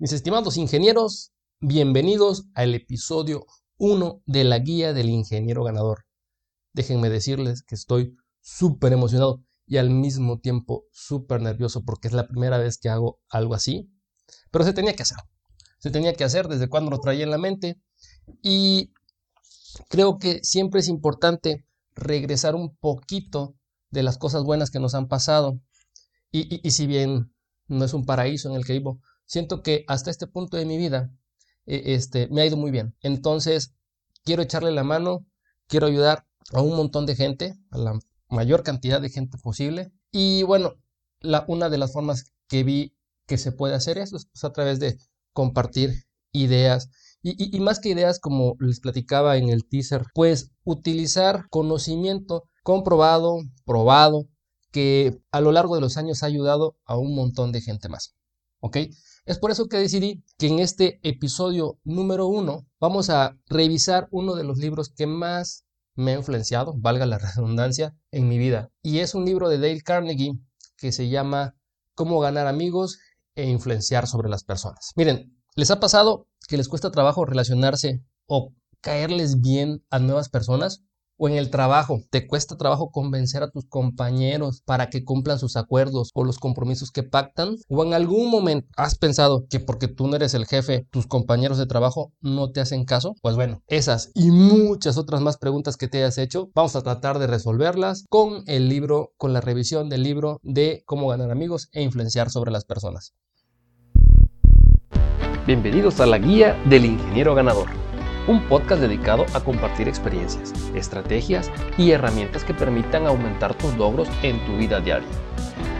Mis estimados ingenieros, bienvenidos al episodio 1 de la guía del ingeniero ganador. Déjenme decirles que estoy súper emocionado y al mismo tiempo súper nervioso porque es la primera vez que hago algo así, pero se tenía que hacer. Se tenía que hacer desde cuando lo traía en la mente y creo que siempre es importante regresar un poquito de las cosas buenas que nos han pasado. Y, y si bien no es un paraíso en el que vivo, siento que hasta este punto de mi vida e, este, me ha ido muy bien. Entonces, quiero echarle la mano, quiero ayudar a un montón de gente, a la mayor cantidad de gente posible. Y bueno, una de las formas que vi que se puede hacer eso es pues, a través de compartir ideas. Y, y, más que ideas, como les platicaba en el teaser, pues utilizar conocimiento comprobado, probado, que a lo largo de los años ha ayudado a un montón de gente más. ¿Ok? Es por eso que decidí que en este episodio número uno vamos a revisar uno de los libros que más me ha influenciado, valga la redundancia, en mi vida. Y es un libro de Dale Carnegie que se llama Cómo ganar amigos e influenciar sobre las personas. Miren, ¿les ha pasado que les cuesta trabajo relacionarse o caerles bien a nuevas personas? O en el trabajo, te cuesta trabajo convencer a tus compañeros para que cumplan sus acuerdos o los compromisos que pactan, o en algún momento has pensado que porque tú no eres el jefe, tus compañeros de trabajo no te hacen caso, pues bueno, esas y muchas otras más preguntas que te hayas hecho, vamos a tratar de resolverlas con el libro, con la revisión del libro de cómo ganar amigos e influenciar sobre las personas. Bienvenidos a la guía del ingeniero ganador un podcast dedicado a compartir experiencias, estrategias y herramientas que permitan aumentar tus logros en tu vida diaria.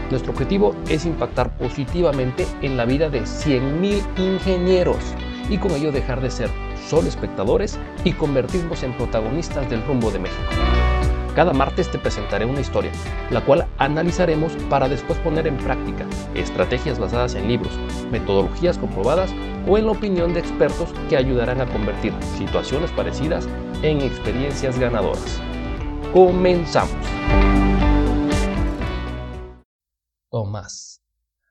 Nuestro objetivo es impactar positivamente en la vida de 100.000 ingenieros y con ello dejar de ser solo espectadores y convertirnos en protagonistas del rumbo de México. Cada martes te presentaré una historia, la cual analizaremos para después poner en práctica estrategias basadas en libros, metodologías comprobadas o en la opinión de expertos que ayudarán a convertir situaciones parecidas en experiencias ganadoras. Comenzamos. Tomás.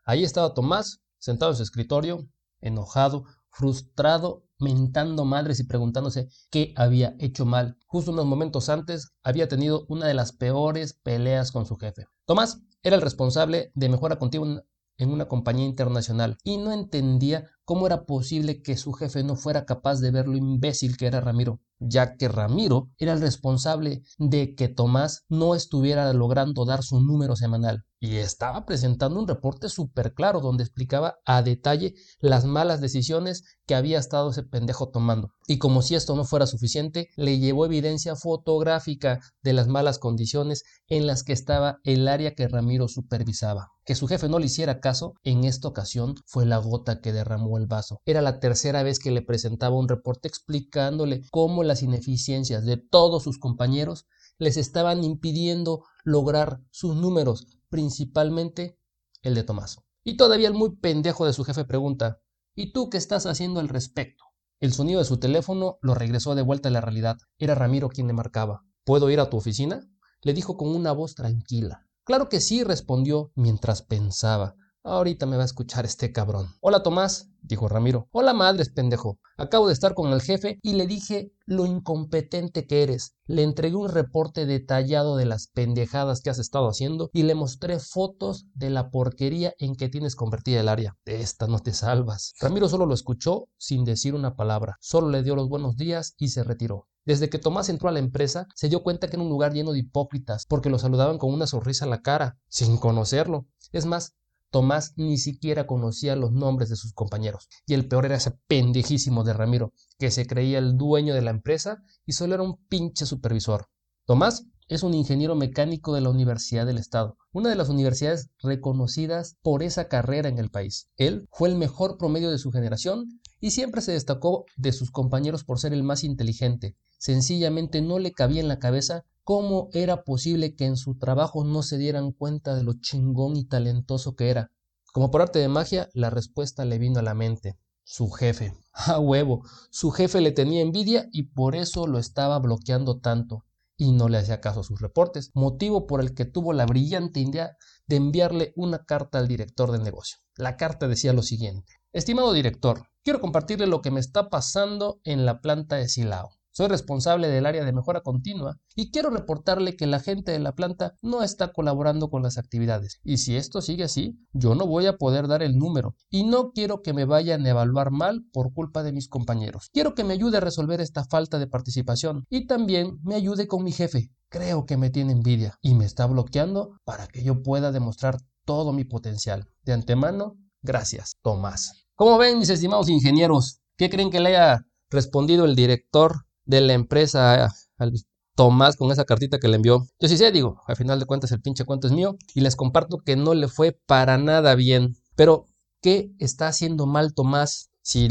Ahí estaba Tomás, sentado en su escritorio, enojado, frustrado, mentando madres y preguntándose qué había hecho mal. Justo unos momentos antes había tenido una de las peores peleas con su jefe. Tomás era el responsable de mejora continua en una compañía internacional y no entendía cómo era posible que su jefe no fuera capaz de ver lo imbécil que era Ramiro, ya que Ramiro era el responsable de que Tomás no estuviera logrando dar su número semanal y estaba presentando un reporte súper claro donde explicaba a detalle las malas decisiones que había estado ese pendejo tomando. Y como si esto no fuera suficiente, le llevó evidencia fotográfica de las malas condiciones en las que estaba el área que Ramiro supervisaba. Que su jefe no le hiciera caso en esta ocasión fue la gota que derramó el vaso. Era la tercera vez que le presentaba un reporte explicándole cómo las ineficiencias de todos sus compañeros les estaban impidiendo lograr sus números, principalmente el de Tomás. Y todavía el muy pendejo de su jefe pregunta, ¿y tú qué estás haciendo al respecto? El sonido de su teléfono lo regresó de vuelta a la realidad. Era Ramiro quien le marcaba. ¿Puedo ir a tu oficina? Le dijo con una voz tranquila. Claro que sí, respondió mientras pensaba. Ahorita me va a escuchar este cabrón. Hola Tomás, dijo Ramiro. Hola madres, pendejo. Acabo de estar con el jefe y le dije lo incompetente que eres. Le entregué un reporte detallado de las pendejadas que has estado haciendo y le mostré fotos de la porquería en que tienes convertida el área. De esta no te salvas. Ramiro solo lo escuchó sin decir una palabra. Solo le dio los buenos días y se retiró. Desde que Tomás entró a la empresa, se dio cuenta que era un lugar lleno de hipócritas, porque lo saludaban con una sonrisa en la cara, sin conocerlo. Es más, Tomás ni siquiera conocía los nombres de sus compañeros. Y el peor era ese pendejísimo de Ramiro, que se creía el dueño de la empresa y solo era un pinche supervisor. Tomás es un ingeniero mecánico de la Universidad del Estado, una de las universidades reconocidas por esa carrera en el país. Él fue el mejor promedio de su generación y siempre se destacó de sus compañeros por ser el más inteligente. Sencillamente no le cabía en la cabeza ¿Cómo era posible que en su trabajo no se dieran cuenta de lo chingón y talentoso que era? Como por arte de magia, la respuesta le vino a la mente. Su jefe. A huevo. Su jefe le tenía envidia y por eso lo estaba bloqueando tanto. Y no le hacía caso a sus reportes, motivo por el que tuvo la brillante idea de enviarle una carta al director del negocio. La carta decía lo siguiente. Estimado director, quiero compartirle lo que me está pasando en la planta de Silao. Soy responsable del área de mejora continua y quiero reportarle que la gente de la planta no está colaborando con las actividades. Y si esto sigue así, yo no voy a poder dar el número y no quiero que me vayan a evaluar mal por culpa de mis compañeros. Quiero que me ayude a resolver esta falta de participación y también me ayude con mi jefe. Creo que me tiene envidia y me está bloqueando para que yo pueda demostrar todo mi potencial. De antemano, gracias, Tomás. ¿Cómo ven, mis estimados ingenieros? ¿Qué creen que le haya respondido el director de la empresa al Tomás con esa cartita que le envió. Yo sí sé, digo, al final de cuentas el pinche cuento es mío y les comparto que no le fue para nada bien. Pero, ¿qué está haciendo mal Tomás? Si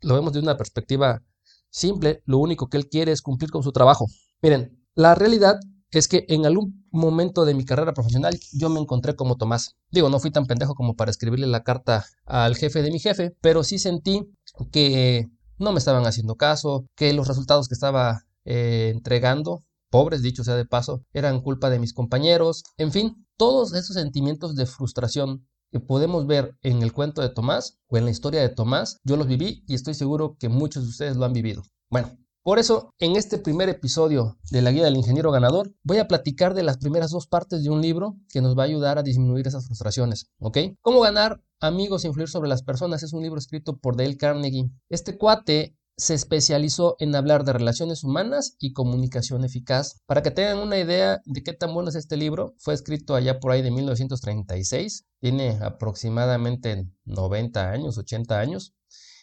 lo vemos de una perspectiva simple, lo único que él quiere es cumplir con su trabajo. Miren, la realidad es que en algún momento de mi carrera profesional yo me encontré como Tomás. Digo, no fui tan pendejo como para escribirle la carta al jefe de mi jefe, pero sí sentí que no me estaban haciendo caso, que los resultados que estaba eh, entregando, pobres dicho sea de paso, eran culpa de mis compañeros, en fin, todos esos sentimientos de frustración que podemos ver en el cuento de Tomás o en la historia de Tomás, yo los viví y estoy seguro que muchos de ustedes lo han vivido. Bueno, por eso, en este primer episodio de la Guía del Ingeniero Ganador, voy a platicar de las primeras dos partes de un libro que nos va a ayudar a disminuir esas frustraciones, ¿ok? ¿Cómo ganar amigos e influir sobre las personas? Es un libro escrito por Dale Carnegie. Este cuate se especializó en hablar de relaciones humanas y comunicación eficaz. Para que tengan una idea de qué tan bueno es este libro, fue escrito allá por ahí de 1936, tiene aproximadamente 90 años, 80 años,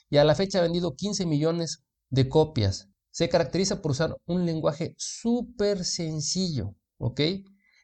y a la fecha ha vendido 15 millones de copias. Se caracteriza por usar un lenguaje súper sencillo, ¿ok?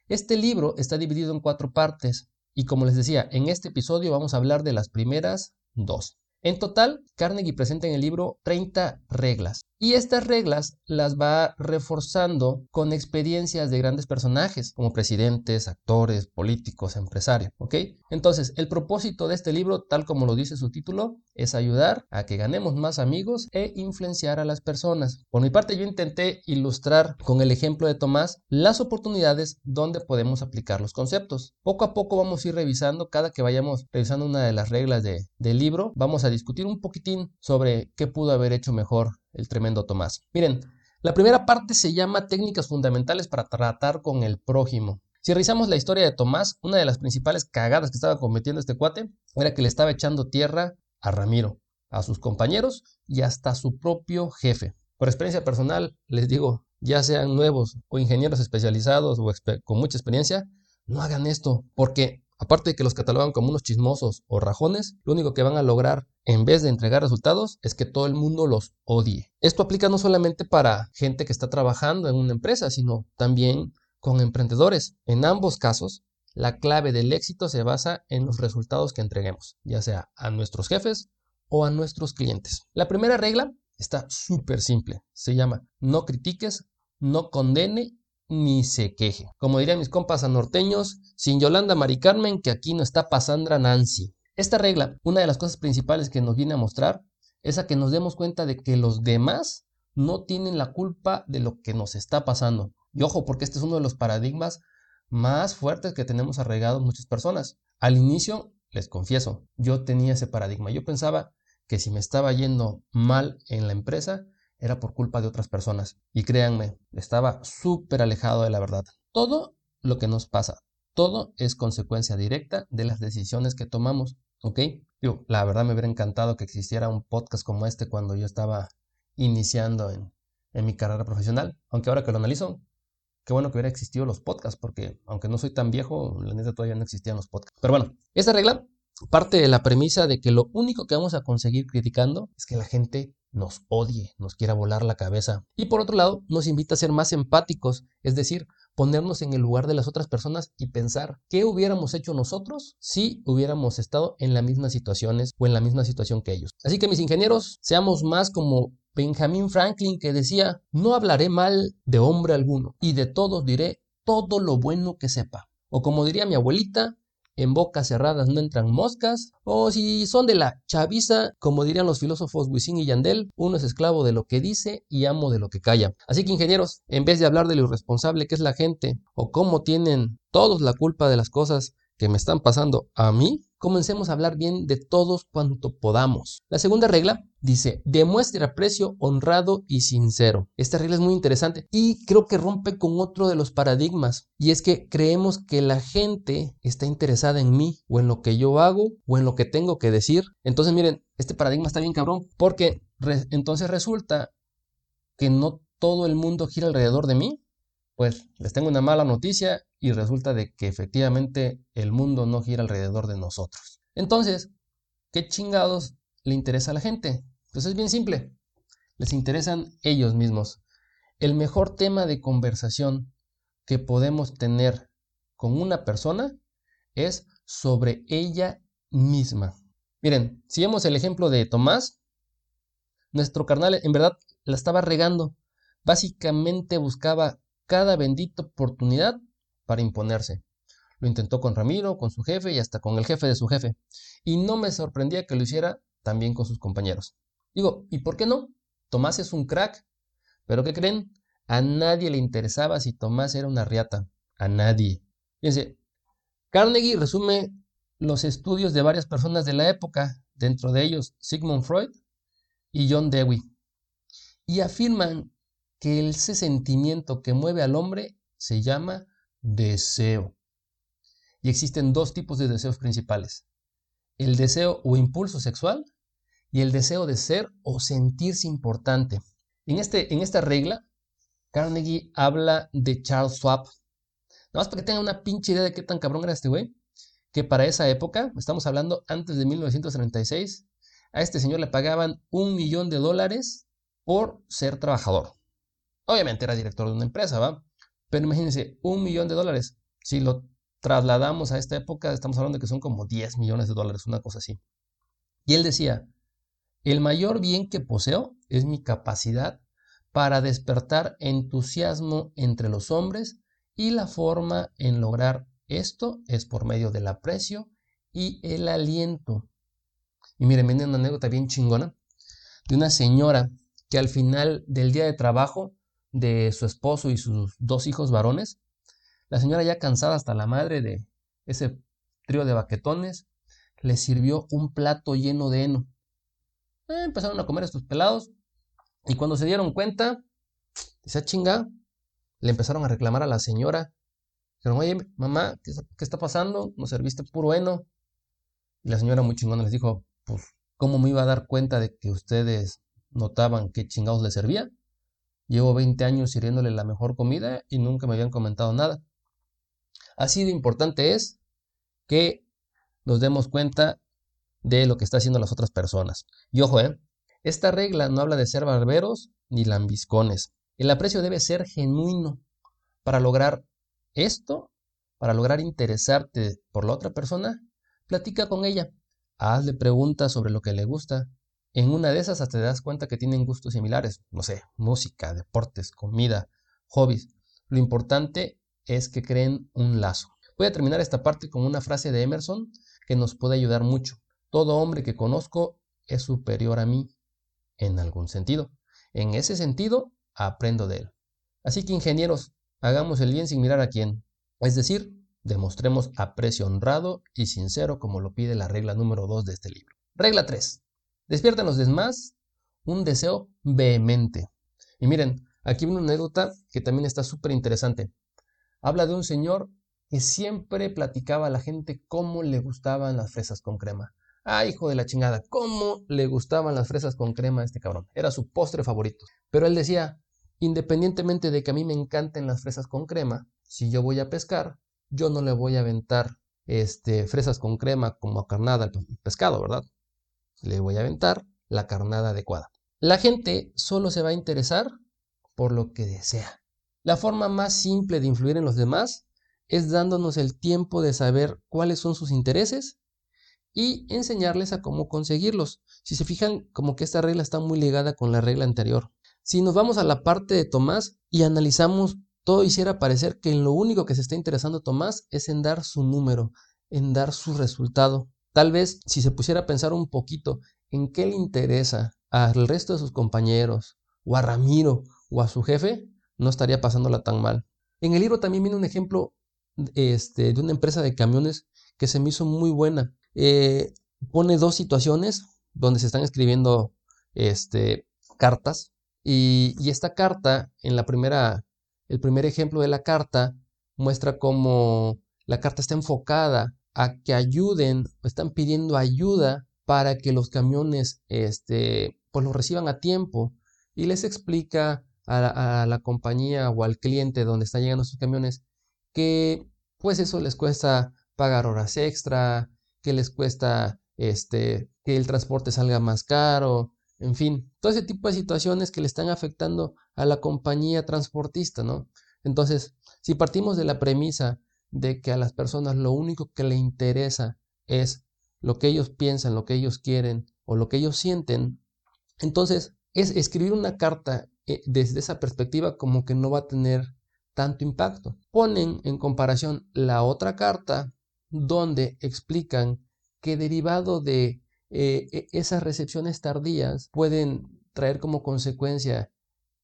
Este libro está dividido en cuatro partes y como les decía, en este episodio vamos a hablar de las primeras dos. En total, Carnegie presenta en el libro 30 reglas. Y estas reglas las va reforzando con experiencias de grandes personajes, como presidentes, actores, políticos, empresarios. ¿Ok? Entonces, el propósito de este libro, tal como lo dice su título, es ayudar a que ganemos más amigos e influenciar a las personas. Por mi parte, yo intenté ilustrar con el ejemplo de Tomás las oportunidades donde podemos aplicar los conceptos. Poco a poco vamos a ir revisando, cada que vayamos revisando una de las reglas del libro, vamos a discutir un poquitín sobre qué pudo haber hecho mejor el tremendo Tomás. Miren, la primera parte se llama técnicas fundamentales para tratar con el prójimo. Si revisamos la historia de Tomás, una de las principales cagadas que estaba cometiendo este cuate era que le estaba echando tierra a Ramiro, a sus compañeros y hasta a su propio jefe. Por experiencia personal, les digo, ya sean nuevos o ingenieros especializados o con mucha experiencia, no hagan esto, porque aparte de que los catalogan como unos chismosos o rajones, lo único que van a lograr en vez de entregar resultados, es que todo el mundo los odie. Esto aplica no solamente para gente que está trabajando en una empresa, sino también con emprendedores. En ambos casos, la clave del éxito se basa en los resultados que entreguemos, ya sea a nuestros jefes o a nuestros clientes. La primera regla está súper simple. Se llama no critiques, no condene ni se queje. Como dirían mis compas norteños, sin Yolanda Mari Carmen, que aquí no está pasando Nancy. Esta regla, una de las cosas principales que nos viene a mostrar es a que nos demos cuenta de que los demás no tienen la culpa de lo que nos está pasando. Y ojo, porque este es uno de los paradigmas más fuertes que tenemos arraigados muchas personas. Al inicio, les confieso, yo tenía ese paradigma. Yo pensaba que si me estaba yendo mal en la empresa, era por culpa de otras personas. Y créanme, estaba súper alejado de la verdad. Todo lo que nos pasa, todo es consecuencia directa de las decisiones que tomamos. ¿Ok? Yo, la verdad me hubiera encantado que existiera un podcast como este cuando yo estaba iniciando en, mi carrera profesional. Aunque ahora que lo analizo, qué bueno que hubiera existido los podcasts, porque aunque no soy tan viejo, la neta todavía no existían los podcasts. Pero bueno, esta regla parte de la premisa de que lo único que vamos a conseguir criticando es que la gente nos odie, nos quiera volar la cabeza. Y por otro lado, nos invita a ser más empáticos, es decir, ponernos en el lugar de las otras personas y pensar qué hubiéramos hecho nosotros si hubiéramos estado en las mismas situaciones o en la misma situación que ellos. Así que mis ingenieros, seamos más como Benjamin Franklin que decía, no hablaré mal de hombre alguno y de todos diré todo lo bueno que sepa. O como diría mi abuelita, en bocas cerradas no entran moscas, o si son de la chaviza, como dirían los filósofos Wisin y Yandel, uno es esclavo de lo que dice y amo de lo que calla. Así que ingenieros, en vez de hablar de lo irresponsable que es la gente, o cómo tienen todos la culpa de las cosas que me están pasando a mí, comencemos a hablar bien de todos cuanto podamos. La segunda regla dice, demuestre aprecio honrado y sincero. Esta regla es muy interesante y creo que rompe con otro de los paradigmas y es que creemos que la gente está interesada en mí o en lo que yo hago o en lo que tengo que decir. Entonces miren, este paradigma está bien cabrón porque entonces resulta que no todo el mundo gira alrededor de mí. Pues les tengo una mala noticia y resulta de que efectivamente el mundo no gira alrededor de nosotros. Entonces, ¿qué chingados le interesa a la gente? Pues es bien simple. Les interesan ellos mismos. El mejor tema de conversación que podemos tener con una persona es sobre ella misma. Miren, si vemos el ejemplo de Tomás, nuestro carnal en verdad la estaba regando. Básicamente buscaba cada bendita oportunidad para imponerse. Lo intentó con Ramiro, con su jefe y hasta con el jefe de su jefe. Y no me sorprendía que lo hiciera también con sus compañeros. Digo, ¿y por qué no? Tomás es un crack. ¿Pero qué creen? A nadie le interesaba si Tomás era una riata. A nadie. Fíjense, Carnegie resume los estudios de varias personas de la época, dentro de ellos Sigmund Freud y John Dewey, y afirman que ese sentimiento que mueve al hombre se llama deseo. Y existen dos tipos de deseos principales. El deseo o impulso sexual y el deseo de ser o sentirse importante. En, este, en esta regla, Carnegie habla de Charles Schwab. Nada más para que tengan una pinche idea de qué tan cabrón era este güey, que para esa época, estamos hablando antes de 1936, a este señor le pagaban un millón de dólares por ser trabajador. Obviamente era director de una empresa, ¿va? Pero imagínense, un millón de dólares. Si lo trasladamos a esta época, estamos hablando de que son como 10 millones de dólares, una cosa así. Y él decía, el mayor bien que poseo es mi capacidad para despertar entusiasmo entre los hombres y la forma en lograr esto es por medio del aprecio y el aliento. Y miren, viene una anécdota bien chingona de una señora que al final del día de trabajo de su esposo y sus dos hijos varones. La señora ya cansada hasta la madre de ese trío de baquetones, le sirvió un plato lleno de heno. Eh, empezaron a comer estos pelados y cuando se dieron cuenta, esa ah, chinga, le empezaron a reclamar a la señora. Dijeron, oye, mamá, ¿qué, ¿qué, está pasando? Nos serviste puro heno. Y la señora muy chingona les dijo, pues, ¿cómo me iba a dar cuenta de que ustedes notaban qué chingados le servía? Llevo 20 años sirviéndole la mejor comida y nunca me habían comentado nada. Así de importante es que nos demos cuenta de lo que está haciendo las otras personas. Y ojo, ¿eh? esta regla no habla de ser barberos ni lambiscones. El aprecio debe ser genuino. Para lograr esto, para lograr interesarte por la otra persona, platica con ella, hazle preguntas sobre lo que le gusta, en una de esas hasta te das cuenta que tienen gustos similares, no sé, música, deportes, comida, hobbies. Lo importante es que creen un lazo. Voy a terminar esta parte con una frase de Emerson que nos puede ayudar mucho. Todo hombre que conozco es superior a mí en algún sentido. En ese sentido, aprendo de él. Así que ingenieros, hagamos el bien sin mirar a quién. Es decir, demostremos aprecio honrado y sincero como lo pide la regla número 2 de este libro. Regla 3. Despierta los demás un deseo vehemente. Y miren, aquí viene una anécdota que también está súper interesante. Habla de un señor que siempre platicaba a la gente cómo le gustaban las fresas con crema. Ah, hijo de la chingada, cómo le gustaban las fresas con crema a este cabrón. Era su postre favorito. Pero él decía, independientemente de que a mí me encanten las fresas con crema, si yo voy a pescar, yo no le voy a aventar este, fresas con crema como carnada al pescado, ¿verdad? Le voy a aventar la carnada adecuada. La gente solo se va a interesar por lo que desea. La forma más simple de influir en los demás es dándonos el tiempo de saber cuáles son sus intereses y enseñarles a cómo conseguirlos. Si se fijan, como que esta regla está muy ligada con la regla anterior. Si nos vamos a la parte de Tomás y analizamos, todo hiciera parecer que en lo único que se está interesando Tomás es en dar su número, en dar su resultado. Tal vez si se pusiera a pensar un poquito en qué le interesa al resto de sus compañeros, o a Ramiro, o a su jefe, no estaría pasándola tan mal. En el libro también viene un ejemplo este, de una empresa de camiones que se me hizo muy buena. Eh, pone dos situaciones donde se están escribiendo este, cartas y, y, esta carta, en la primera, el primer ejemplo de la carta, muestra cómo la carta está enfocada a que ayuden, están pidiendo ayuda para que los camiones este, pues los reciban a tiempo y les explica a, la compañía o al cliente donde están llegando sus camiones que pues eso les cuesta pagar horas extra, que les cuesta este, que el transporte salga más caro, en fin, todo ese tipo de situaciones que le están afectando a la compañía transportista, ¿no? Entonces, si partimos de la premisa de que a las personas lo único que le interesa es lo que ellos piensan, lo que ellos quieren o lo que ellos sienten, entonces es escribir una carta eh, desde esa perspectiva como que no va a tener tanto impacto. Ponen en comparación la otra carta donde explican que derivado de eh, e, esas recepciones tardías pueden traer como consecuencia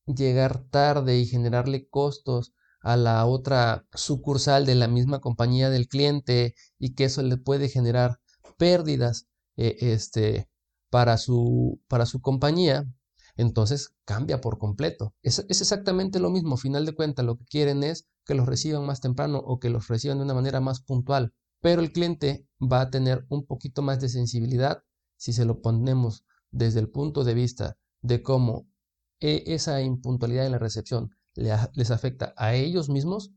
llegar tarde y generarle costos a la otra sucursal de la misma compañía del cliente y que eso le puede generar pérdidas eh, este, para, su, para su compañía, entonces cambia por completo. Es, es exactamente lo mismo, final de cuentas lo que quieren es que los reciban más temprano o que los reciban de una manera más puntual, pero el cliente va a tener un poquito más de sensibilidad si se lo ponemos desde el punto de vista de cómo e, esa impuntualidad en la recepción les afecta a ellos mismos,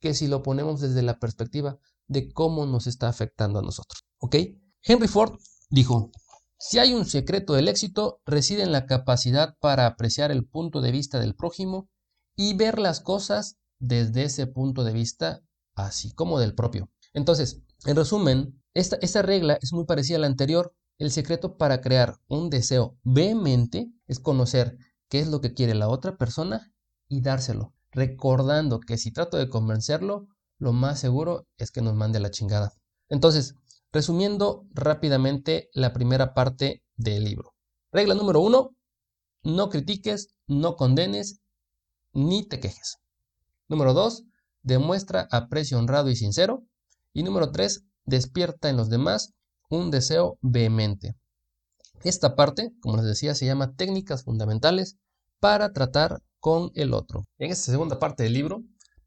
que si lo ponemos desde la perspectiva de cómo nos está afectando a nosotros. ¿Ok? Henry Ford dijo, si hay un secreto del éxito, reside en la capacidad para apreciar el punto de vista del prójimo y ver las cosas desde ese punto de vista, así como del propio. Entonces, en resumen, esta, esta regla es muy parecida a la anterior. El secreto para crear un deseo vehemente es conocer qué es lo que quiere la otra persona y dárselo, recordando que si trato de convencerlo, lo más seguro es que nos mande la chingada. Entonces, Resumiendo rápidamente la primera parte del libro. Regla número uno, no critiques, no condenes, ni te quejes. Número dos, demuestra aprecio honrado y sincero. Y número tres, despierta en los demás un deseo vehemente. Esta parte, como les decía, se llama técnicas fundamentales para tratar con el otro. En esta segunda parte del libro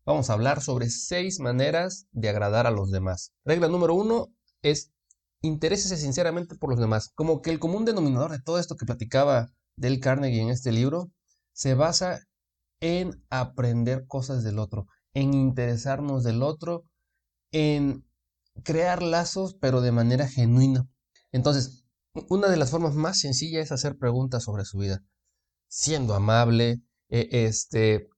vamos a hablar sobre seis maneras de agradar a los demás. Regla número uno, es interésese sinceramente por los demás. Como que el común denominador de todo esto que platicaba Del Carnegie en este libro se basa en aprender cosas del otro, en interesarnos del otro, en crear lazos, pero de manera genuina. Entonces, una de las formas más sencillas es hacer preguntas sobre su vida, siendo amable, e, este,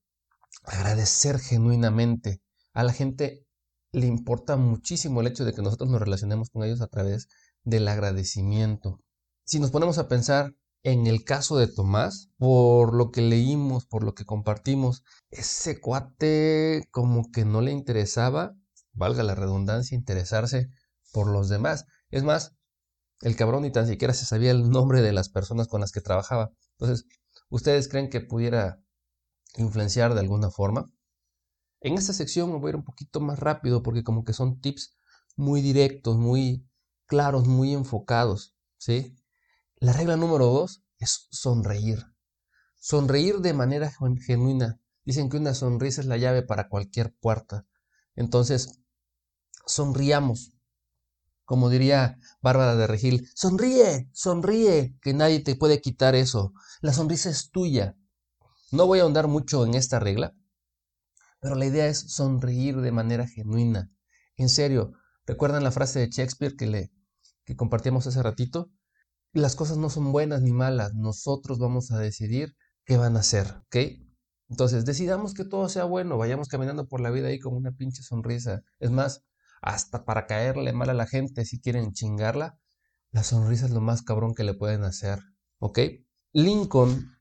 agradecer genuinamente. A la gente le importa muchísimo el hecho de que nosotros nos relacionemos con ellos a través del agradecimiento. Si nos ponemos a pensar en el caso de Tomás, por lo que leímos, por lo que compartimos, ese cuate como que no le interesaba, valga la redundancia, interesarse por los demás. Es más, el cabrón ni tan siquiera se sabía el nombre de las personas con las que trabajaba. Entonces, ¿ustedes creen que pudiera influenciar de alguna forma? En esta sección me voy a ir un poquito más rápido porque como que son tips muy directos, muy claros, muy enfocados, ¿sí? La regla número dos es sonreír. Sonreír de manera genuina. Dicen que una sonrisa es la llave para cualquier puerta. Entonces, sonriamos. Como diría Bárbara de Regil, sonríe, sonríe, que nadie te puede quitar eso. La sonrisa es tuya. No voy a ahondar mucho en esta regla, pero la idea es sonreír de manera genuina. En serio, ¿recuerdan la frase de Shakespeare que, le, que compartíamos hace ratito? Las cosas no son buenas ni malas, nosotros vamos a decidir qué van a ser, ¿ok? Entonces, decidamos que todo sea bueno, vayamos caminando por la vida ahí con una pinche sonrisa. Es más, hasta para caerle mal a la gente si quieren chingarla, la sonrisa es lo más cabrón que le pueden hacer, ¿ok? Lincoln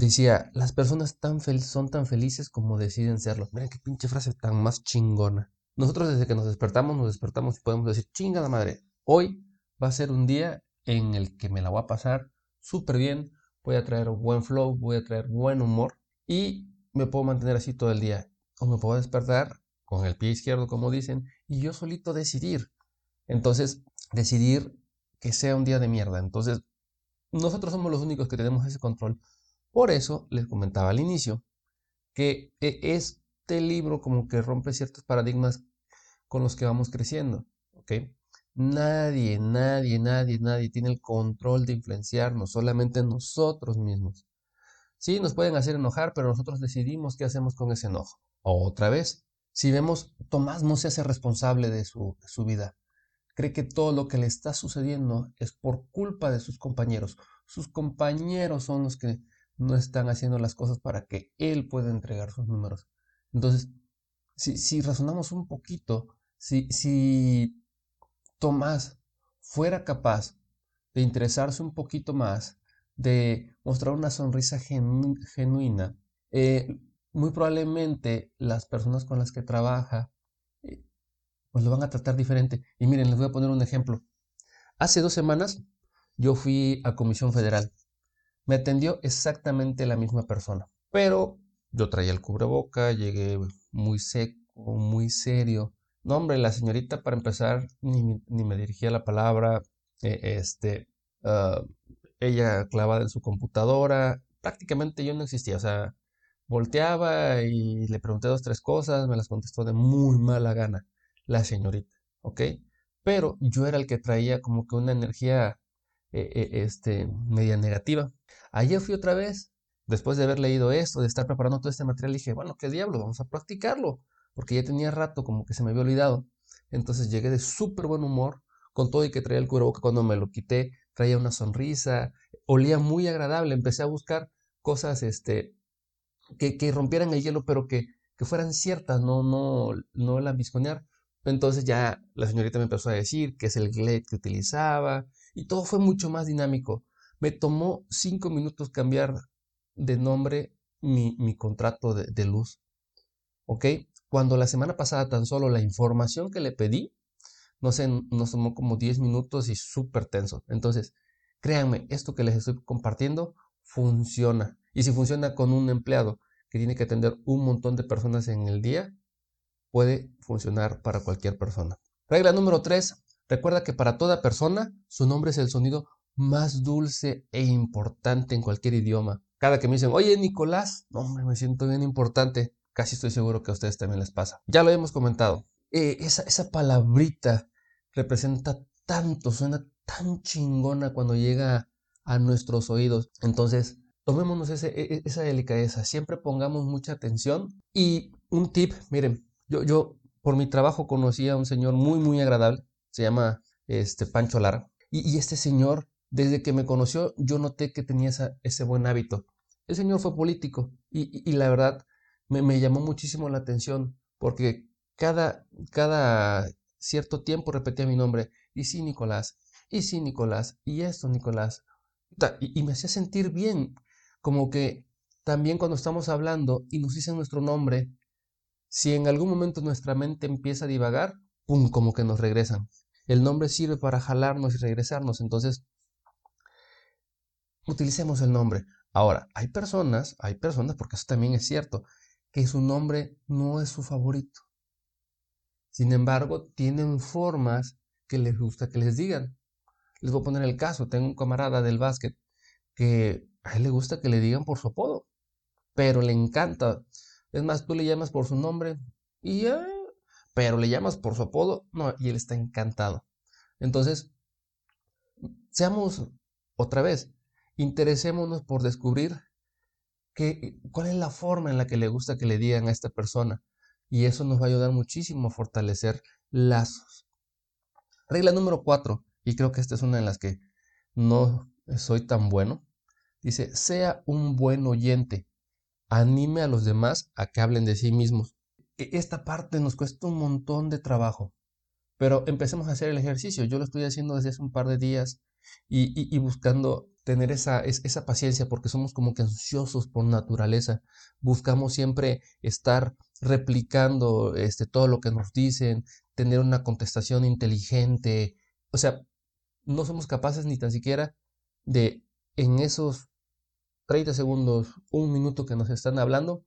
Decía, las personas tan son tan felices como deciden serlo. Mira qué pinche frase tan más chingona. Nosotros desde que nos despertamos, nos despertamos y podemos decir, chinga la madre, hoy va a ser un día en el que me la voy a pasar súper bien, voy a traer buen flow, voy a traer buen humor y me puedo mantener así todo el día. O me puedo despertar con el pie izquierdo, como dicen, y yo solito decidir Entonces, decidir que sea un día de mierda. Entonces, nosotros somos los únicos que tenemos ese control. Por eso les comentaba al inicio que e, este libro como que rompe ciertos paradigmas con los que vamos creciendo, ¿ok? Nadie, nadie, nadie, nadie tiene el control de influenciarnos, solamente nosotros mismos. Sí, nos pueden hacer enojar, pero nosotros decidimos qué hacemos con ese enojo. Otra vez, si vemos, Tomás no se hace responsable de su, su vida. Cree que todo lo que le está sucediendo es por culpa de sus compañeros. Sus compañeros son los que no están haciendo las cosas para que él pueda entregar sus números. Entonces, si, si razonamos un poquito, si, si Tomás fuera capaz de interesarse un poquito más, de mostrar una sonrisa genuina, eh, muy probablemente las personas con las que trabaja eh, pues lo van a tratar diferente. Y miren, les voy a poner un ejemplo. Hace dos semanas yo fui a Comisión Federal me atendió exactamente la misma persona, pero yo traía el cubreboca, llegué muy seco, muy serio. No, hombre, la señorita para empezar ni, me dirigía la palabra, eh, este, ah, ella clavada en su computadora, prácticamente yo no existía, o sea, volteaba y le pregunté dos, tres cosas, me las contestó de muy mala gana la señorita, ¿ok? Pero yo era el que traía como que una energía eh, eh, este, media negativa. Ayer fui otra vez, después de haber leído esto, de estar preparando todo este material, dije, bueno, ¿qué diablo? Vamos a practicarlo, porque ya tenía rato como que se me había olvidado. Entonces llegué de súper buen humor, con todo y que traía el boca cuando me lo quité, traía una sonrisa, olía muy agradable, empecé a buscar cosas este, que, rompieran el hielo, pero que, que fueran ciertas, no, no, no. Entonces ya la señorita me empezó a decir que es el Glade que utilizaba y todo fue mucho más dinámico. Me tomó cinco minutos cambiar de nombre mi, mi contrato de, de, luz. ¿Ok? Cuando la semana pasada tan solo la información que le pedí, no sé, nos tomó como 10 minutos y súper tenso. Entonces, créanme, esto que les estoy compartiendo funciona. Y si funciona con un empleado que tiene que atender un montón de personas en el día, puede funcionar para cualquier persona. Regla número 3. Recuerda que para toda persona su nombre es el sonido más dulce e importante en cualquier idioma. Cada que me dicen, oye Nicolás, no, me siento bien importante. Casi estoy seguro que a ustedes también les pasa. Ya lo hemos comentado. Eh, esa palabrita representa tanto, suena tan chingona cuando llega a nuestros oídos. Entonces, tomémonos e, e, esa delicadeza. Siempre pongamos mucha atención. Y un tip, miren, yo, yo por mi trabajo conocí a un señor muy, muy agradable. Se llama este, Pancho Lara. Y, y este señor desde que me conoció, yo noté que tenía ese buen hábito. El señor fue político y, la verdad me, llamó muchísimo la atención porque cada, cada cierto tiempo repetía mi nombre. Y sí, Nicolás, y sí, Nicolás, y esto, Nicolás. Y, y me hacía sentir bien, como que también cuando estamos hablando y nos dicen nuestro nombre, si en algún momento nuestra mente empieza a divagar, ¡pum! como que nos regresan. El nombre sirve para jalarnos y regresarnos. Entonces, utilicemos el nombre. Ahora, hay personas, hay personas, porque eso también es cierto, que su nombre no es su favorito. Sin embargo, tienen formas que les gusta que les digan. Les voy a poner el caso, tengo un camarada del básquet que a él le gusta que le digan por su apodo, pero le encanta. Es más, tú le llamas por su nombre y pero le llamas por su apodo, no, y él está encantado. Entonces, seamos otra vez, interesémonos por descubrir cuál es la forma en la que le gusta que le digan a esta persona. Y eso nos va a ayudar muchísimo a fortalecer lazos. Regla número cuatro, y creo que esta es una en las que no soy tan bueno. Dice, sea un buen oyente. Anime a los demás a que hablen de sí mismos. E, esta parte nos cuesta un montón de trabajo. Pero empecemos a hacer el ejercicio. Yo lo estoy haciendo desde hace un par de días y, buscando tener esa, esa paciencia porque somos como que ansiosos por naturaleza. Buscamos siempre estar replicando este, todo lo que nos dicen, tener una contestación inteligente. O sea, no somos capaces ni tan siquiera de en esos 30 segundos, un minuto que nos están hablando,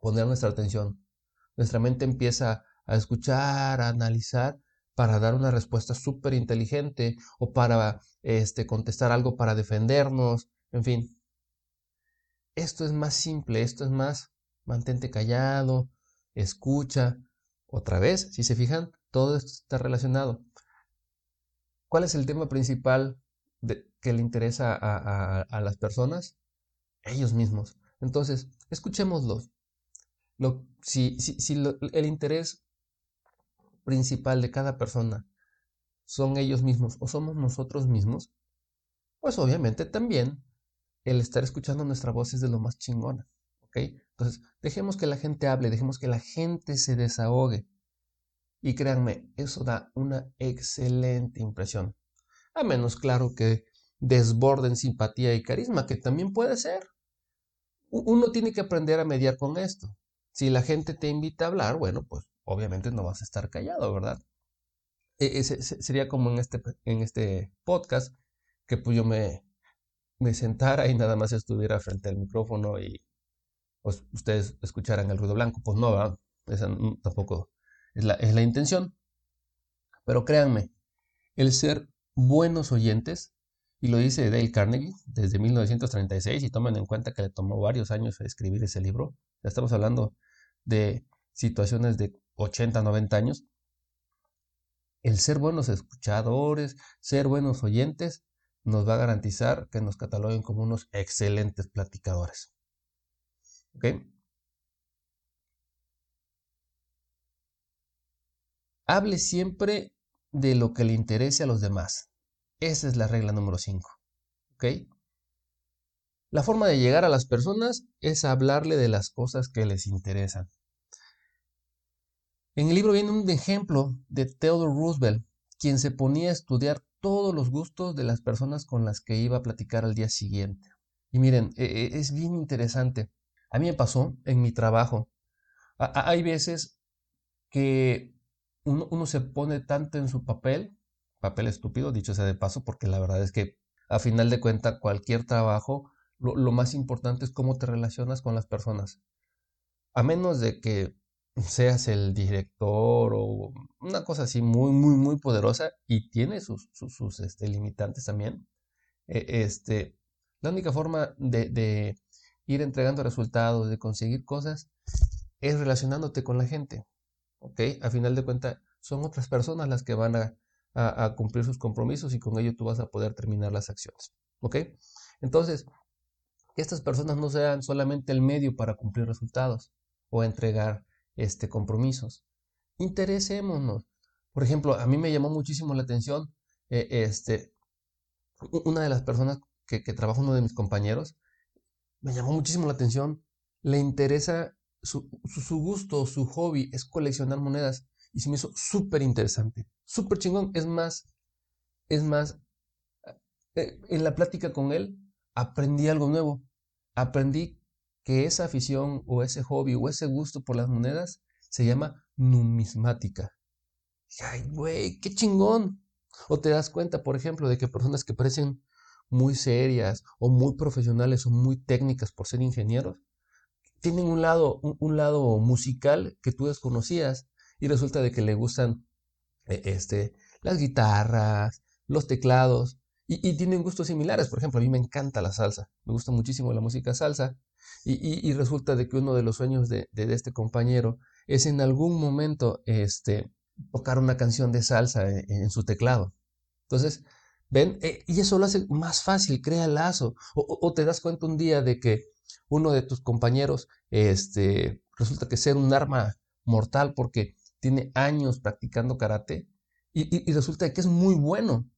poner nuestra atención. Nuestra mente empieza a escuchar, a analizar para dar una respuesta súper inteligente o para este, contestar algo para defendernos, en fin. Esto es más simple, esto es más mantente callado, escucha. Otra vez, si se fijan, todo esto está relacionado. ¿Cuál es el tema principal que le interesa a, las personas? Ellos mismos. Entonces, escuchémoslos. Lo, si, el interés principal de cada persona son ellos mismos o somos nosotros mismos, pues obviamente también el estar escuchando nuestra voz es de lo más chingona. Entonces, dejemos que la gente hable, dejemos que la gente se desahogue. Y créanme, eso da una excelente impresión. A menos, claro, que desborden simpatía y carisma, que también puede ser. Uno tiene que aprender a mediar con esto. Si la gente te invita a hablar, bueno, pues obviamente no vas a estar callado, ¿verdad? E, ese sería como en este, en este podcast, que pues yo me, me sentara y nada más estuviera frente al micrófono y pues ustedes escucharan el ruido blanco. Pues no, ¿verdad? Esa tampoco es la, es la intención. Pero créanme, el ser buenos oyentes, y lo dice Dale Carnegie desde 1936, y tomen en cuenta que le tomó varios años escribir ese libro, ya estamos hablando de situaciones de 80, 90 años, el ser buenos escuchadores, ser buenos oyentes, nos va a garantizar que nos cataloguen como unos excelentes platicadores. ¿Ok? Hable siempre de lo que le interese a los demás. Esa es la regla número 5. ¿Ok? La forma de llegar a las personas es hablarle de las cosas que les interesan. En el libro viene un ejemplo de Theodore Roosevelt, quien se ponía a estudiar todos los gustos de las personas con las que iba a platicar al día siguiente. Y miren, e, e, es bien interesante. A mí me pasó en mi trabajo. hay veces que uno, se pone tanto en su papel, papel estúpido, dicho sea de paso, porque la verdad es que a final de cuentas cualquier trabajo, lo más importante es cómo te relacionas con las personas. A menos de que seas el director o una cosa así muy, muy, muy poderosa y tiene sus, sus, este, limitantes también. E, este, la única forma de, ir entregando resultados, de conseguir cosas, es relacionándote con la gente. ¿Ok? A final de cuentas, son otras personas las que van a, a, cumplir sus compromisos y con ello tú vas a poder terminar las acciones. ¿Ok? Entonces, que estas personas no sean solamente el medio para cumplir resultados o entregar este, compromisos. Interesémonos. Por ejemplo, a mí me llamó muchísimo la atención eh, este, una de las personas que, que trabaja, uno de mis compañeros, me llamó muchísimo la atención. Le interesa su, su, gusto, su hobby es coleccionar monedas. Y se me hizo súper interesante, súper chingón. Es más, es más, eh, en la plática con él aprendí algo nuevo. Aprendí que esa afición o ese hobby o ese gusto por las monedas se llama numismática. Ay, güey, qué chingón. O te das cuenta, por ejemplo, de que personas que parecen muy serias o muy profesionales o muy técnicas por ser ingenieros, tienen un lado, un, lado musical que tú desconocías y resulta de que le gustan este, las guitarras, los teclados y, y, tienen gustos similares. Por ejemplo, a mí me encanta la salsa, me gusta muchísimo la música salsa y, resulta de que uno de los sueños de, este compañero es en algún momento este, tocar una canción de salsa en, su teclado. Entonces, ven, eh, y eso lo hace más fácil, crea lazo. O, te das cuenta un día de que uno de tus compañeros este, resulta que ser un arma mortal porque tiene años practicando karate y, resulta que es muy bueno.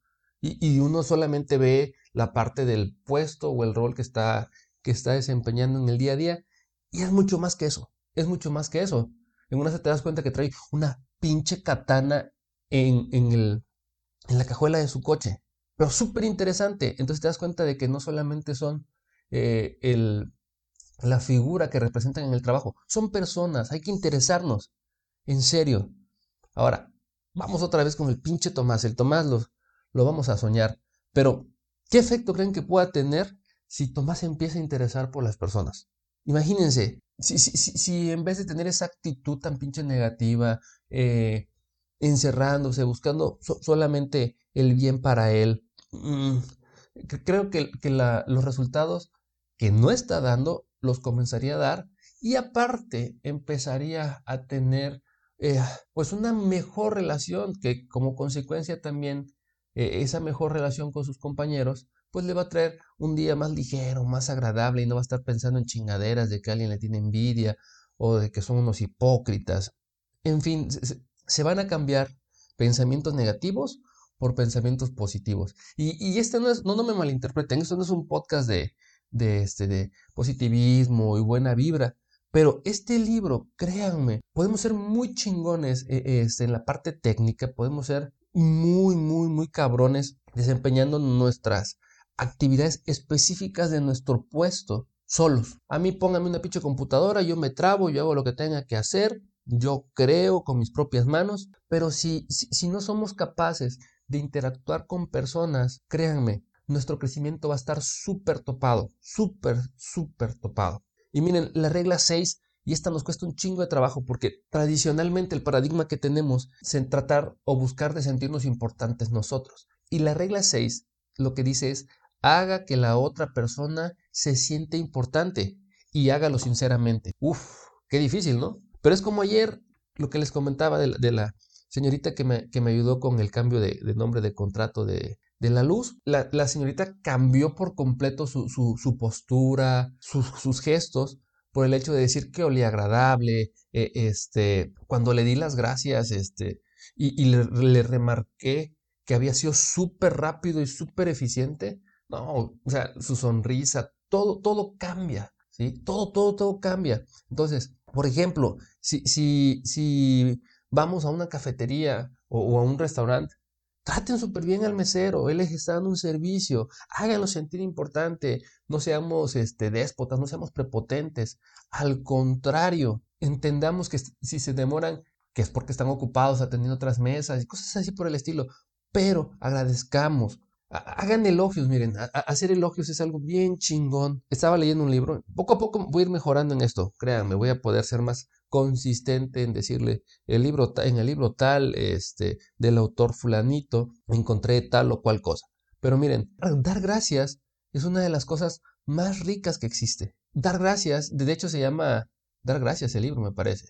Y, uno solamente ve la parte del puesto o el rol que está que está desempeñando en el día a día. Y es mucho más que eso. Es mucho más que eso. En una se te das cuenta que trae una pinche katana en, en, el, en la cajuela de su coche. Pero súper interesante. Entonces te das cuenta de que no solamente son eh, el, la figura que representan en el trabajo, son personas. Hay que interesarnos. En serio. Ahora, vamos otra vez con el pinche Tomás. El Tomás lo, lo vamos a soñar. Pero, ¿qué efecto creen que pueda tener si Tomás empieza a interesar por las personas. Imagínense, si, si, si, en vez de tener esa actitud tan pinche negativa, eh, encerrándose, buscando solamente el bien para él. Mm, creo que, los resultados que no está dando los comenzaría a dar y aparte empezaría a tener eh, pues una mejor relación que como consecuencia también eh, esa mejor relación con sus compañeros pues le va a traer un día más ligero, más agradable y no va a estar pensando en chingaderas de que alguien le tiene envidia o de que son unos hipócritas. En fin, se, van a cambiar pensamientos negativos por pensamientos positivos. Y, este no es, no, no me malinterpreten, esto no es un podcast de, de, este, de positivismo y buena vibra. Pero este libro, créanme, podemos ser muy chingones eh, este, en la parte técnica, podemos ser muy, muy, muy cabrones desempeñando nuestras actividades específicas de nuestro puesto solos. A mí póngame una pinche computadora, yo me trabo, yo hago lo que tenga que hacer, yo creo con mis propias manos, pero si, si, no somos capaces de interactuar con personas, créanme, nuestro crecimiento va a estar súper topado, súper, súper topado. Y miren, la regla 6, y esta nos cuesta un chingo de trabajo porque tradicionalmente el paradigma que tenemos es tratar o buscar de sentirnos importantes nosotros. Y la regla 6 lo que dice es, haga que la otra persona se siente importante y hágalo sinceramente. Uf, qué difícil, ¿no? Pero es como ayer lo que les comentaba de la, señorita que me, que me, ayudó con el cambio de, nombre de contrato de, la luz. La, señorita cambió por completo su, su, postura, sus gestos, por el hecho de decir que olía agradable, eh, este, cuando le di las gracias, este, y, le, remarqué que había sido súper rápido y súper eficiente, no, o sea, su sonrisa, todo, todo cambia, ¿sí? Todo, todo, todo cambia. Entonces, por ejemplo, si, si, si vamos a una cafetería o, a un restaurante, traten súper bien al mesero, él les está dando un servicio, háganlo sentir importante, no seamos este, déspotas, no seamos prepotentes, al contrario, entendamos que si se demoran, que es porque están ocupados atendiendo otras mesas y cosas así por el estilo, pero agradezcamos, Hagan elogios, miren, hacer elogios es algo bien chingón. Estaba leyendo un libro, poco a poco voy a ir mejorando en esto, créanme, voy a poder ser más consistente en decirle, el libro, en el libro tal, este, del autor fulanito, encontré tal o cual cosa. Pero miren, dar gracias es una de las cosas más ricas que existe. Dar gracias, de hecho se llama Dar gracias el libro, me parece.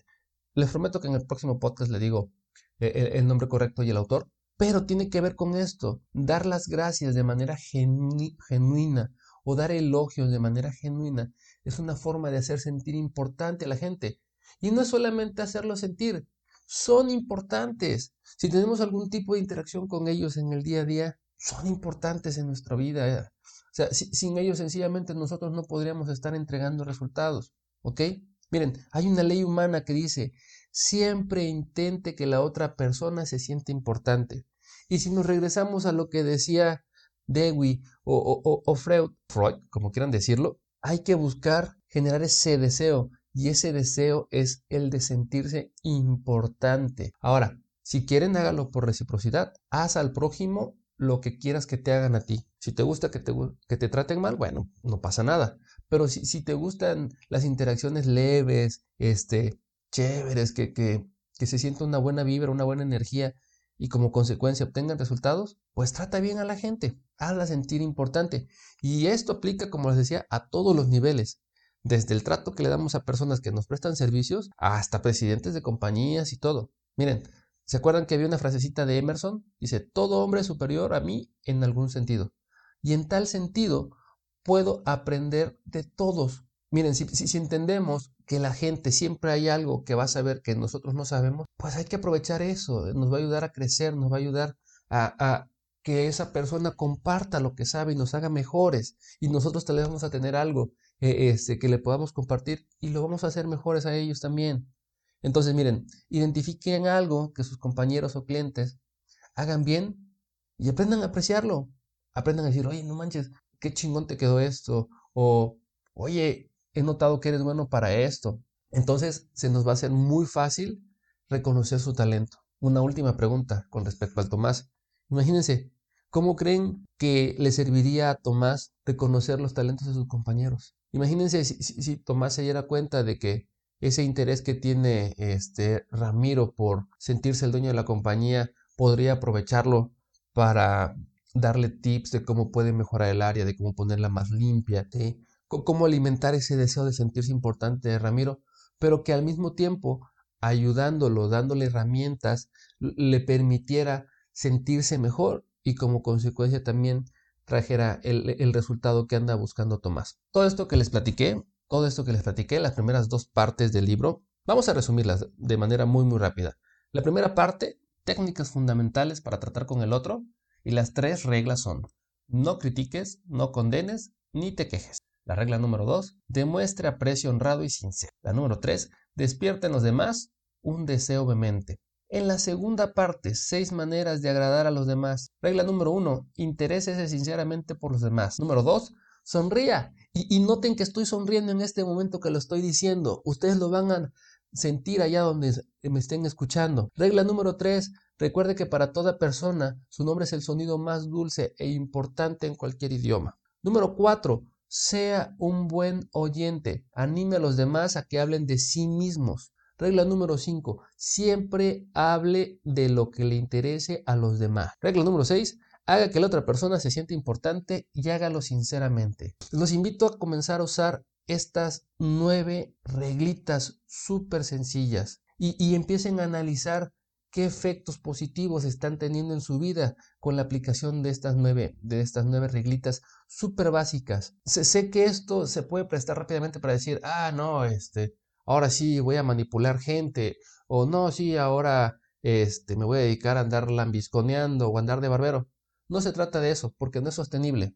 Les prometo que en el próximo podcast le digo eh, el nombre correcto y el autor, pero tiene que ver con esto, dar las gracias de manera genuina o dar elogios de manera genuina es una forma de hacer sentir importante a la gente. Y no es solamente hacerlo sentir, son importantes. Si tenemos algún tipo de interacción con ellos en el día a día, son importantes en nuestra vida. O sea, sin ellos sencillamente nosotros no podríamos estar entregando resultados. ¿Ok? Miren, hay una ley humana que dice, siempre intente que la otra persona se sienta importante. Y si nos regresamos a lo que decía Dewey o, Freud, Freud, como quieran decirlo, hay que buscar generar ese deseo y ese deseo es el de sentirse importante. Ahora, si quieren hágalo por reciprocidad, haz al prójimo lo que quieras que te hagan a ti. Si te gusta que te, que te traten mal, bueno, no pasa nada. Pero si, te gustan las interacciones leves, este, chéveres, que, que, que se sienta una buena vibra, una buena energía, y como consecuencia obtengan resultados, pues trata bien a la gente, hazla sentir importante. Y esto aplica, como les decía, a todos los niveles, desde el trato que le damos a personas que nos prestan servicios hasta presidentes de compañías y todo. Miren, ¿se acuerdan que había una frasecita de Emerson? Dice, todo hombre es superior a mí en algún sentido. Y en tal sentido, puedo aprender de todos. Miren, si, entendemos que la gente siempre hay algo que va a saber que nosotros no sabemos, pues hay que aprovechar eso, nos va a ayudar a crecer, nos va a ayudar a, que esa persona comparta lo que sabe y nos haga mejores y nosotros tal vez vamos a tener algo eh, este, que le podamos compartir y lo vamos a hacer mejores a ellos también. Entonces, miren, identifiquen algo que sus compañeros o clientes hagan bien y aprendan a apreciarlo. Aprendan a decir, oye, no manches, qué chingón te quedó esto. O, oye, he notado que eres bueno para esto. Entonces se nos va a hacer muy fácil reconocer su talento. Una última pregunta con respecto al Tomás. Imagínense, ¿cómo creen que le serviría a Tomás reconocer los talentos de sus compañeros? Imagínense si, Tomás se diera cuenta de que ese interés que tiene este Ramiro por sentirse el dueño de la compañía, podría aprovecharlo para darle tips de cómo puede mejorar el área, de cómo ponerla más limpia, de cómo alimentar ese deseo de sentirse importante de Ramiro, pero que al mismo tiempo, ayudándolo, dándole herramientas, le permitiera sentirse mejor y como consecuencia también trajera el, el, resultado que anda buscando Tomás. Todo esto que les platiqué, todo esto que les platiqué, las primeras dos partes del libro, vamos a resumirlas de manera muy muy rápida. La primera parte, técnicas fundamentales para tratar con el otro, y las tres reglas son, no critiques, no condenes, ni te quejes. La regla número dos, demuestre aprecio honrado y sincero. La número tres, despierta en los demás un deseo vehemente. En la segunda parte, seis maneras de agradar a los demás. Regla número uno, interésese sinceramente por los demás. Número dos, sonría. Y, noten que estoy sonriendo en este momento que lo estoy diciendo. Ustedes lo van a sentir allá donde me estén escuchando. Regla número tres, recuerde que para toda persona su nombre es el sonido más dulce e importante en cualquier idioma. Número cuatro, sea un buen oyente. Anime a los demás a que hablen de sí mismos. Regla número 5. Siempre hable de lo que le interese a los demás. Regla número 6. Haga que la otra persona se sienta importante y hágalo sinceramente. Los invito a comenzar a usar estas nueve reglitas súper sencillas y, empiecen a analizar qué efectos positivos están teniendo en su vida con la aplicación de estas nueve, de estas nueve reglitas súper básicas. Sé, sé, que esto se puede prestar rápidamente para decir, ah, no, este, ahora sí voy a manipular gente, o no, sí, ahora este, me voy a dedicar a andar lambisconeando o andar de barbero. No se trata de eso, porque no es sostenible.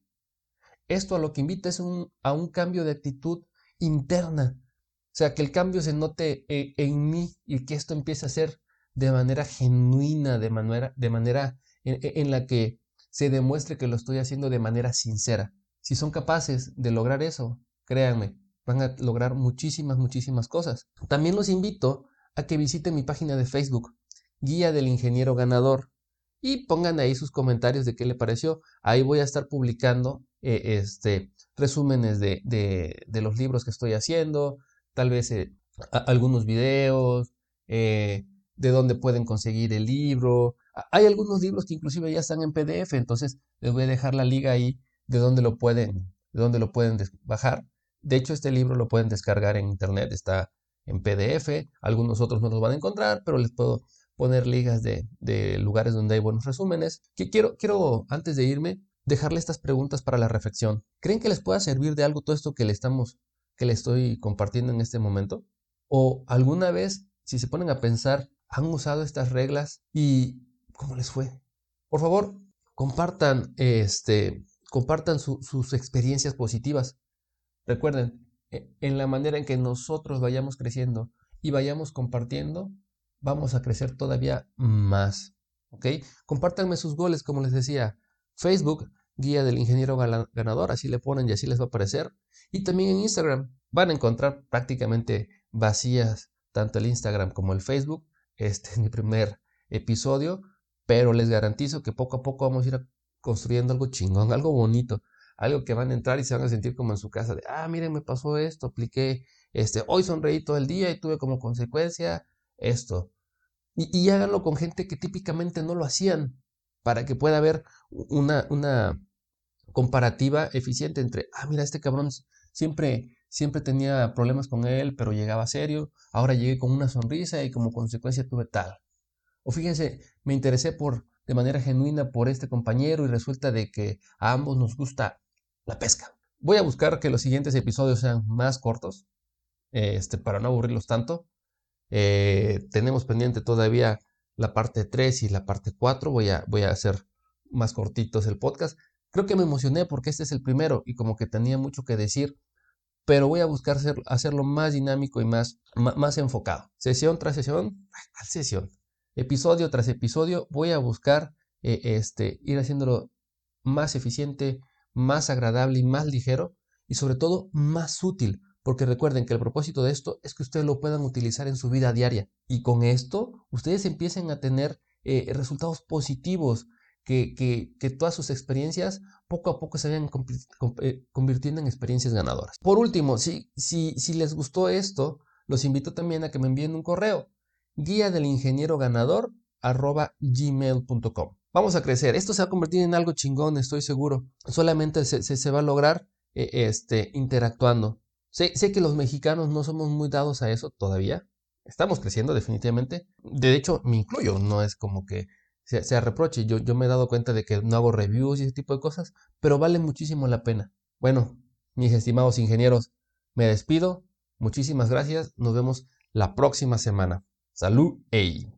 Esto a lo que invita es a un cambio de actitud interna. O sea, que el cambio se note eh, en, mí y que esto empiece a ser de manera genuina, de manera, de manera en la que se demuestre que lo estoy haciendo de manera sincera. Si son capaces de lograr eso, créanme, van a lograr muchísimas, muchísimas cosas. También los invito a que visiten mi página de Facebook, Guía del Ingeniero Ganador, y pongan ahí sus comentarios de qué le pareció. Ahí voy a estar publicando eh, este, resúmenes de, de, los libros que estoy haciendo, tal vez eh, algunos videos, eh, de dónde pueden conseguir el libro. Hay algunos libros que inclusive ya están en PDF, entonces les voy a dejar la liga ahí de dónde lo pueden, de dónde lo pueden bajar. De hecho, este libro lo pueden descargar en internet, está en PDF, algunos otros no los van a encontrar, pero les puedo poner ligas de, lugares donde hay buenos resúmenes. Que quiero, quiero, antes de irme, dejarle estas preguntas para la reflexión. ¿Creen que les pueda servir de algo todo esto que le estamos, que le estoy compartiendo en este momento? ¿O alguna vez, si se ponen a pensar, han usado estas reglas y cómo les fue? Por favor, compartan, este, compartan sus experiencias positivas. Recuerden, e, en la manera en que nosotros vayamos creciendo y vayamos compartiendo, vamos a crecer todavía más. ¿Ok? Compártanme sus goles, como les decía. Facebook, guía del ingeniero ganador, así le ponen y así les va a aparecer. Y también en Instagram van a encontrar prácticamente vacías tanto el Instagram como el Facebook. Este es mi primer episodio, pero les garantizo que poco a poco vamos a ir construyendo algo chingón, algo bonito algo que van a entrar y se van a sentir como en su casa de, ah, miren, me pasó esto, apliqué, este, hoy sonreí todo el día y tuve como consecuencia esto. Y, háganlo con gente que típicamente no lo hacían, para que pueda haber una, una comparativa eficiente entre, ah, mira, este cabrón siempre, siempre tenía problemas con él, pero llegaba serio, ahora llegué con una sonrisa y como consecuencia tuve tal. O fíjense, me interesé por, de manera genuina por este compañero y resulta de que a ambos nos gusta la pesca. Voy a buscar que los siguientes episodios sean más cortos, este, para no aburrirlos tanto. Eh, tenemos pendiente todavía la parte 3 y la parte 4. Voy a, voy a hacer más cortitos el podcast. Creo que me emocioné porque este es el primero y como que tenía mucho que decir, pero voy a buscar hacerlo más dinámico y más, más, enfocado. Sesión tras sesión, sesión, episodio tras episodio, voy a buscar eh, este, ir haciéndolo más eficiente, más agradable y más ligero y sobre todo más útil, porque recuerden que el propósito de esto es que ustedes lo puedan utilizar en su vida diaria y con esto ustedes empiecen a tener eh, resultados positivos, que, que, todas sus experiencias poco a poco se vayan eh, convirtiendo en experiencias ganadoras. Por último, si, si, si les gustó esto, los invito también a que me envíen un correo, guía del ingeniero ganador gmail.com. Vamos a crecer. Esto se va a convertir en algo chingón, estoy seguro. Solamente se, va a lograr eh, este, interactuando. Sé, sé que los mexicanos no somos muy dados a eso todavía. Estamos creciendo definitivamente. De hecho, me incluyo. No es como que sea, reproche. Yo, yo me he dado cuenta de que no hago reviews y ese tipo de cosas, pero vale muchísimo la pena. Bueno, mis estimados ingenieros, me despido. Muchísimas gracias. Nos vemos la próxima semana. Salud. Ey.